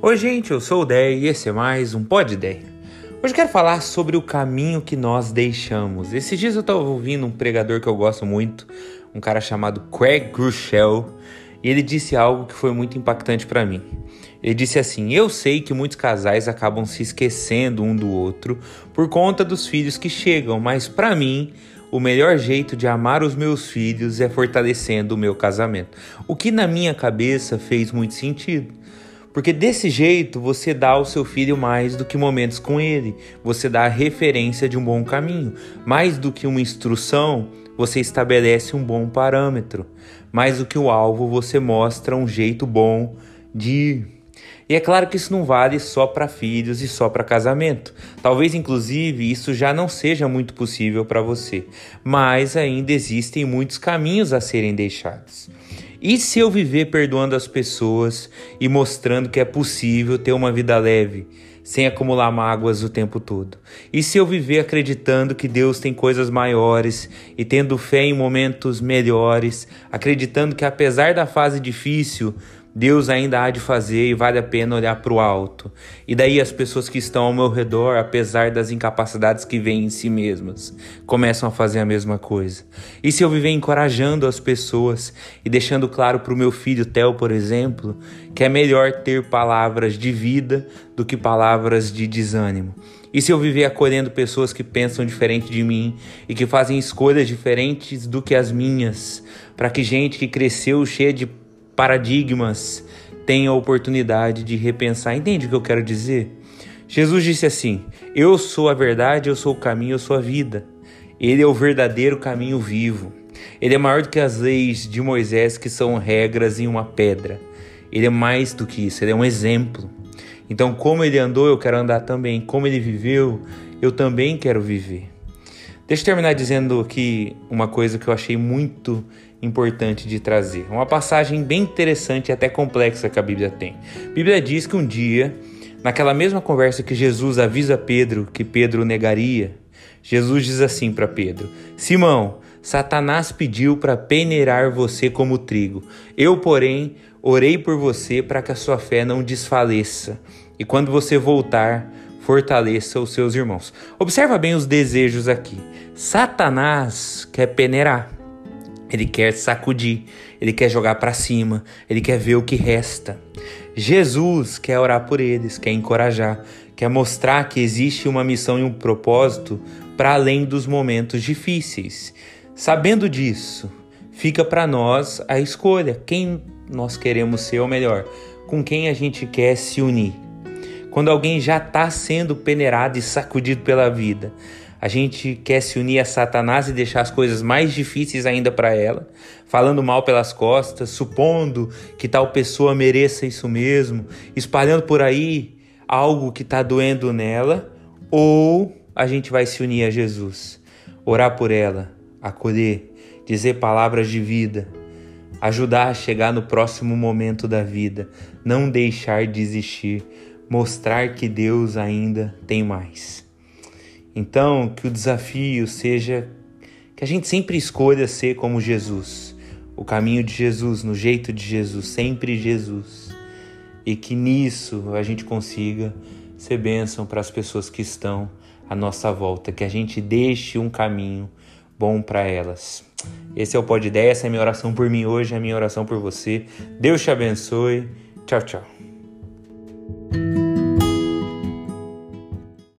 Oi, gente, eu sou o Dé e esse é mais um Pod Ideia. Hoje eu quero falar sobre o caminho que nós deixamos. Esses dias eu estava ouvindo um pregador que eu gosto muito, um cara chamado Craig Groeschel, e ele disse algo que foi muito impactante para mim. Ele disse assim: Eu sei que muitos casais acabam se esquecendo um do outro por conta dos filhos que chegam, mas para mim, o melhor jeito de amar os meus filhos é fortalecendo o meu casamento. O que na minha cabeça fez muito sentido. Porque desse jeito você dá ao seu filho mais do que momentos com ele, você dá a referência de um bom caminho. Mais do que uma instrução, você estabelece um bom parâmetro. Mais do que o alvo, você mostra um jeito bom de ir. E é claro que isso não vale só para filhos e só para casamento. Talvez, inclusive, isso já não seja muito possível para você, mas ainda existem muitos caminhos a serem deixados. E se eu viver perdoando as pessoas e mostrando que é possível ter uma vida leve, sem acumular mágoas o tempo todo? E se eu viver acreditando que Deus tem coisas maiores e tendo fé em momentos melhores, acreditando que apesar da fase difícil, Deus ainda há de fazer e vale a pena olhar para o alto. E daí as pessoas que estão ao meu redor, apesar das incapacidades que vêm em si mesmas, começam a fazer a mesma coisa. E se eu viver encorajando as pessoas e deixando claro para o meu filho Theo, por exemplo, que é melhor ter palavras de vida do que palavras de desânimo. E se eu viver acolhendo pessoas que pensam diferente de mim e que fazem escolhas diferentes do que as minhas, para que gente que cresceu cheia de paradigmas tenha a oportunidade de repensar. Entende o que eu quero dizer? Jesus disse assim: Eu sou a verdade, eu sou o caminho, eu sou a vida. Ele é o verdadeiro caminho vivo. Ele é maior do que as leis de Moisés, que são regras em uma pedra. Ele é mais do que isso, ele é um exemplo. Então, como ele andou, eu quero andar também. Como ele viveu, eu também quero viver. Deixa eu terminar dizendo aqui uma coisa que eu achei muito importante de trazer. Uma passagem bem interessante e até complexa que a Bíblia tem. A Bíblia diz que um dia, naquela mesma conversa que Jesus avisa Pedro que Pedro negaria, Jesus diz assim para Pedro: Simão, Satanás pediu para peneirar você como trigo. Eu, porém, orei por você para que a sua fé não desfaleça. E quando você voltar, fortaleça os seus irmãos. Observa bem os desejos aqui. Satanás quer peneirar. Ele quer sacudir, ele quer jogar para cima, ele quer ver o que resta. Jesus quer orar por eles, quer encorajar, quer mostrar que existe uma missão e um propósito para além dos momentos difíceis. Sabendo disso, fica para nós a escolha: quem nós queremos ser, ou melhor, com quem a gente quer se unir. Quando alguém já está sendo peneirado e sacudido pela vida, a gente quer se unir a Satanás e deixar as coisas mais difíceis ainda para ela, falando mal pelas costas, supondo que tal pessoa mereça isso mesmo, espalhando por aí algo que está doendo nela, ou a gente vai se unir a Jesus, orar por ela, acolher, dizer palavras de vida, ajudar a chegar no próximo momento da vida, não deixar de existir, mostrar que Deus ainda tem mais. Então, que o desafio seja que a gente sempre escolha ser como Jesus, o caminho de Jesus, no jeito de Jesus, sempre Jesus. E que nisso a gente consiga ser bênção para as pessoas que estão à nossa volta, que a gente deixe um caminho bom para elas. Esse é o Pod Ideia, essa é a minha oração por mim hoje, é a minha oração por você. Deus te abençoe. Tchau, tchau.